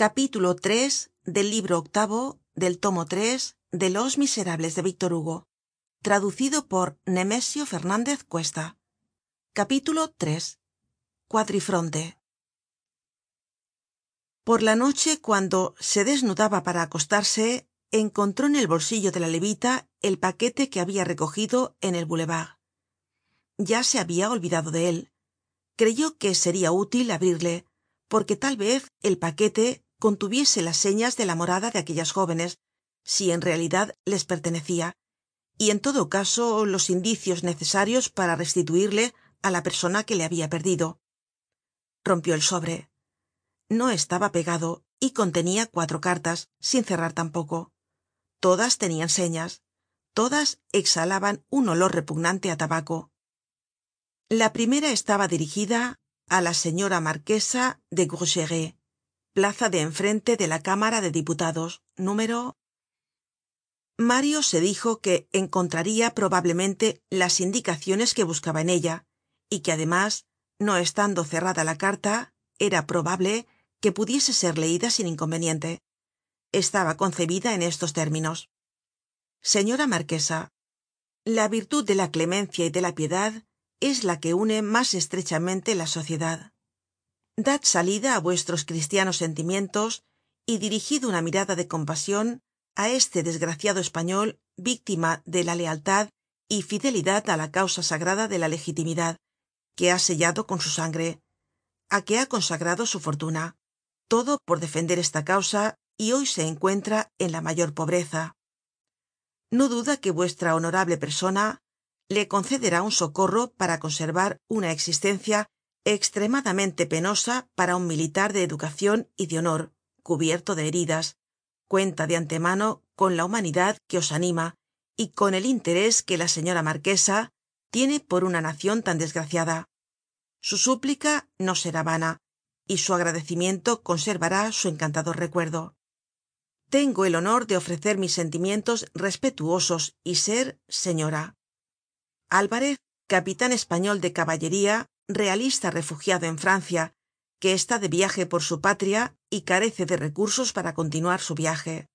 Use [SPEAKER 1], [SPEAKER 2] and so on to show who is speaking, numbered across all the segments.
[SPEAKER 1] capítulo iii del libro octavo del tomo tres de los miserables de víctor hugo traducido por nemesio fernandez cuesta. Capítulo iii cuadrifronte. Por la noche cuando se desnudaba para acostarse encontró en el bolsillo de la levita el paquete que habia recogido en el boulevard ya se habia olvidado de él. Creyó que seria útil abrirle porque tal vez el paquete contuviese las señas de la morada de aquellas jóvenes si en realidad les pertenecia y en todo caso los indicios necesarios para restituirle á la persona que le habia perdido. Rompió el sobre. No estaba pegado y contenia cuatro cartas sin cerrar tampoco. Todas tenian señas. Todas exhalaban un olor repugnante á tabaco. La primera estaba dirigida a la señora marquesa de plaza de enfrente de la cámara de diputados número mario se dijo que encontraria probablemente las indicaciones que buscaba en ella y que además no estando cerrada la carta era probable que pudiese ser leida sin inconveniente. Estaba concebida en estos términos. Señora marquesa la virtud de la clemencia y de la piedad es la que une mas estrechamente la sociedad dad salida á vuestros cristianos sentimientos y dirigid una mirada de compasion á este desgraciado español víctima de la lealtad y fidelidad á la causa sagrada de la legitimidad que ha sellado con su sangre á que ha consagrado su fortuna todo por defender esta causa y hoy se encuentra en la mayor pobreza. No duda que vuestra honorable persona le concederá un socorro para conservar una existencia extremadamente penosa para un militar de educacion y de honor cubierto de heridas cuenta de antemano con la humanidad que os anima y con el interés que la señora marquesa tiene por una nacion tan desgraciada. Su súplica no será vana y su agradecimiento conservará su encantador recuerdo. Tengo el honor de ofrecer mis sentimientos respetuosos y ser señora. Alvarez capitan español de caballería realista refugiado en francia que está de viaje por su patria y carece de recursos para continuar su viaje.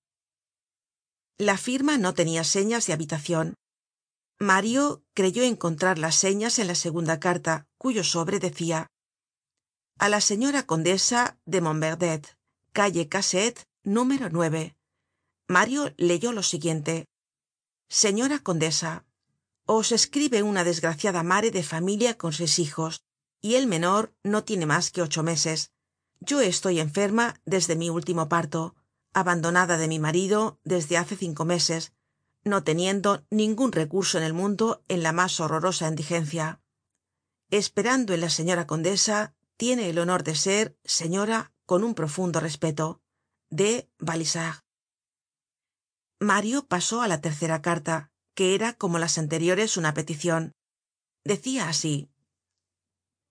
[SPEAKER 1] La firma no tenia señas de habitacion mario creyó encontrar las señas en la segunda carta cuyo sobre decia a la señora condesa de montverdet calle cassette número mario leyó lo siguiente señora condesa os escribe una desgraciada mare de familia con seis hijos y el menor no tiene mas que ocho meses. Yo estoy enferma desde mi último parto abandonada de mi marido desde hace cinco meses no teniendo ningun recurso en el mundo en la mas horrorosa indigencia. Esperando en la señora condesa tiene el honor de ser señora con un profundo respeto de balizard mario pasó á la tercera carta que era como las anteriores una peticion decia así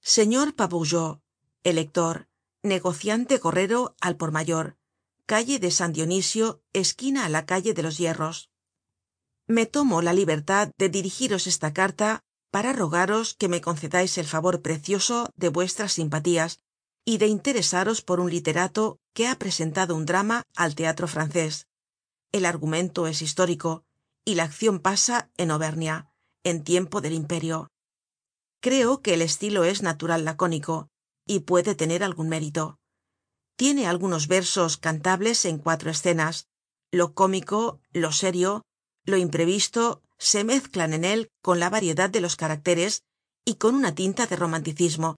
[SPEAKER 1] señor pabourgeot elector negociante gorrero al por mayor calle de san dionisio esquina á la calle de los hierros. Me tomo la libertad de dirigiros esta carta para rogaros que me concedais el favor precioso de vuestras simpatías y de interesaros por un literato que ha presentado un drama al teatro francés. El argumento es histórico y la accion pasa en auvernia en tiempo del imperio creo que el estilo es natural lacónico y puede tener algun mérito. Tiene algunos versos cantables en cuatro escenas. Lo cómico lo serio lo imprevisto se mezclan en él con la variedad de los caracteres y con una tinta de romanticismo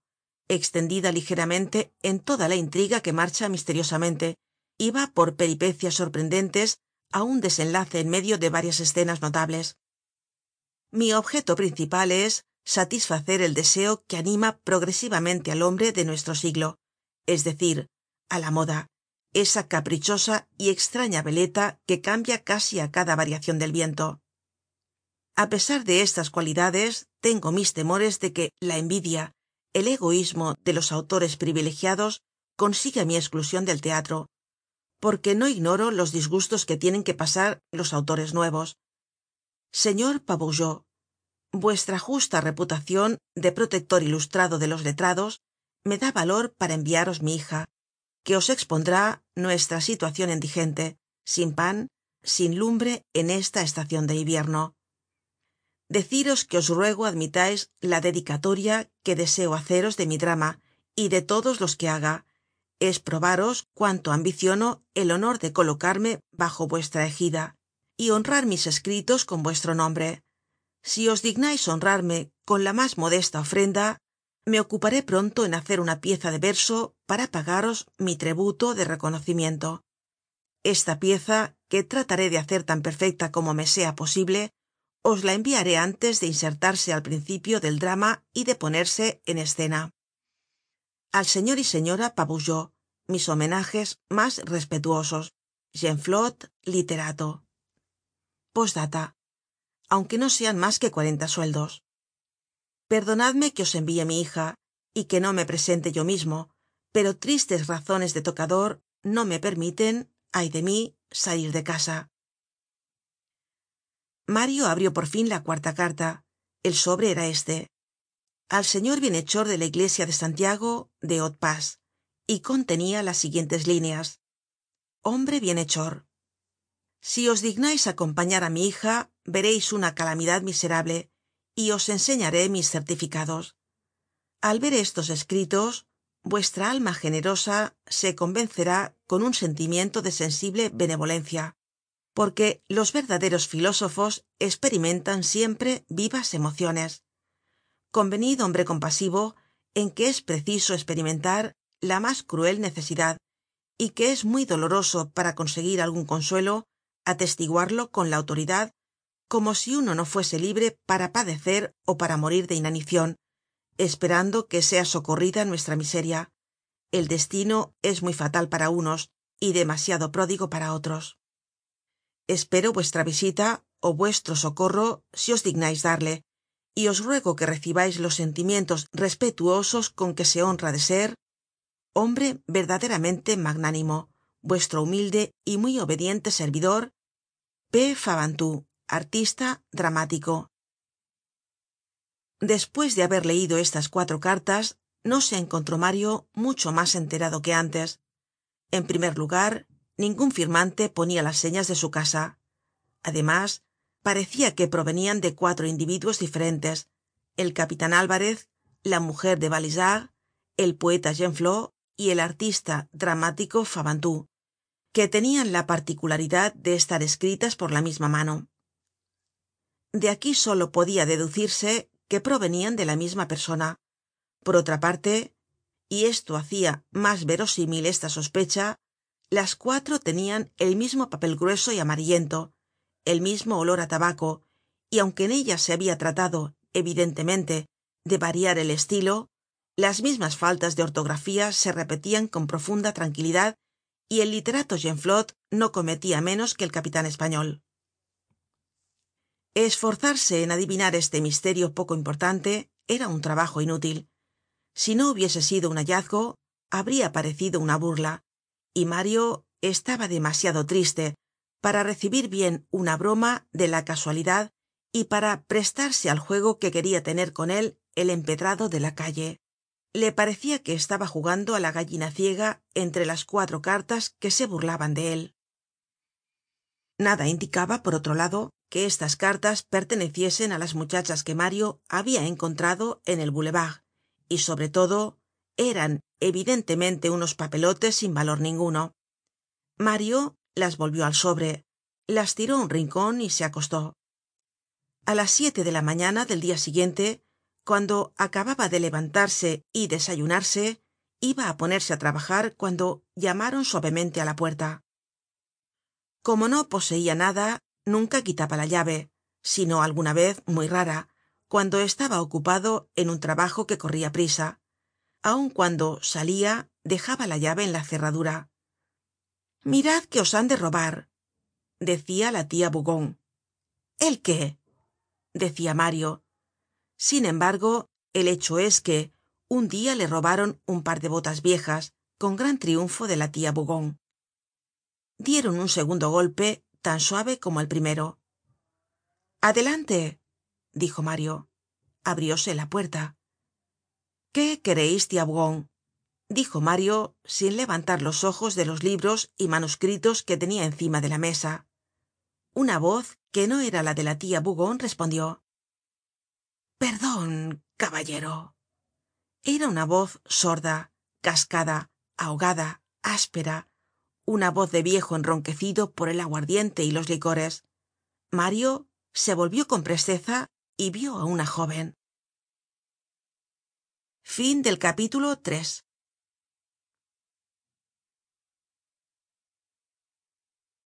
[SPEAKER 1] extendida ligeramente en toda la intriga que marcha misteriosamente y va por peripecias sorprendentes á un desenlace en medio de varias escenas notables. Mi objeto principal es satisfacer el deseo que anima progresivamente al hombre de nuestro siglo es decir á la moda esa caprichosa y extraña veleta que cambia casi á cada variacion del viento. A pesar de estas cualidades tengo mis temores de que la envidia el egoísmo de los autores privilegiados consiga mi esclusion del teatro porque no ignoro los disgustos que tienen que pasar los autores nuevos. Señor vuestra justa reputacion de protector ilustrado de los letrados me da valor para enviaros mi hija que os expondrá nuestra situacion indigente sin pan sin lumbre en esta estacion de invierno. Deciros que os ruego admitais la dedicatoria que deseo haceros de mi drama y de todos los que haga es probaros cuánto ambiciono el honor de colocarme bajo vuestra égida y honrar mis escritos con vuestro nombre si os dignais honrarme con la mas modesta ofrenda me ocuparé pronto en hacer una pieza de verso para pagaros mi tributo de reconocimiento. Esta pieza que trataré de hacer tan perfecta como me sea posible os la enviaré antes de insertarse al principio del drama y de ponerse en escena. Al señor y señora pabourgeot mis homenajes mas respetuosos. Genflot literato. Postdata aunque no sean mas que cuarenta sueldos. Perdonadme que os envíe mi hija y que no me presente yo mismo pero tristes razones de tocador no me permiten ay de mí salir de casa. Mario abrió por fin la cuarta carta. El sobre era este. Al señor bienhechor de la iglesia de santiago de haut y contenia las siguientes líneas. Hombre bienhechor si os dignais acompañar á mi hija vereis una calamidad miserable y os enseñaré mis certificados. Al ver estos escritos vuestra alma generosa se convencerá con un sentimiento de sensible benevolencia porque los verdaderos filósofos esperimentan siempre vivas emociones. Convenid hombre compasivo en que es preciso esperimentar la mas cruel necesidad y que es muy doloroso para conseguir algun consuelo atestiguarlo con la autoridad como si uno no fuese libre para padecer ó para morir de inanicion esperando que sea socorrida nuestra miseria. El destino es muy fatal para unos y demasiado pródigo para otros. Espero vuestra visita ó vuestro socorro si os dignais darle y os ruego que recibais los sentimientos respetuosos con que se honra de ser hombre verdaderamente magnánimo vuestro humilde y muy obediente servidor p. Fabantou artista dramático. Despues de haber leido estas cuatro cartas no se encontró mario mucho mas enterado que antes. En primer lugar ningun firmante ponia las señas de su casa. Además parecia que provenian de cuatro individuos diferentes el capitan alvarez la mujer de balizard el poeta genflot y el artista dramático fabantou que tenian la particularidad de estar escritas por la misma mano. De aquí solo podia deducirse que provenian de la misma persona. Por otra parte y esto hacia mas verosímil esta sospecha las cuatro tenian el mismo papel grueso y amarillento el mismo olor á tabaco y aunque en ellas se habia tratado evidentemente de variar el estilo las mismas faltas de ortografía se repetian con profunda tranquilidad y el literato genflot no cometia menos que el capitan español. Esforzarse en adivinar este misterio poco importante era un trabajo inútil. Si no hubiese sido un hallazgo habria parecido una burla y mario estaba demasiado triste para recibir bien una broma de la casualidad y para prestarse al juego que queria tener con él el empedrado de la calle le parecia que estaba jugando á la gallina ciega entre las cuatro cartas que se burlaban de él. Nada indicaba por otro lado que estas cartas perteneciesen á las muchachas que mario habia encontrado en el boulevard y sobre todo eran evidentemente unos papelotes sin valor ninguno. Mario las volvió al sobre las tiró á un rincon y se acostó. A las siete de la mañana del dia siguiente cuando acababa de levantarse y desayunarse iba á ponerse á trabajar cuando llamaron suavemente á la puerta. Como no poseia nada nunca quitaba la llave sino alguna vez muy rara cuando estaba ocupado en un trabajo que corria prisa. Aun cuando salia dejaba la llave en la cerradura. Mirad que os han de robar decia la tia bougon el qué decia mario sin embargo el hecho es que un dia le robaron un par de botas viejas con gran triunfo de la tia bougon. Dieron un segundo golpe tan suave como el primero. Adelante dijo mario. Abrióse la puerta. Qué quereis tia bougon dijo mario sin levantar los ojos de los libros y manuscritos que tenia encima de la mesa. Una voz que no era la de la tia bougon respondió perdon caballero. Era una voz sorda cascada ahogada áspera una voz de viejo enronquecido por el aguardiente y los licores. Mario se volvió con presteza y vio á una jóven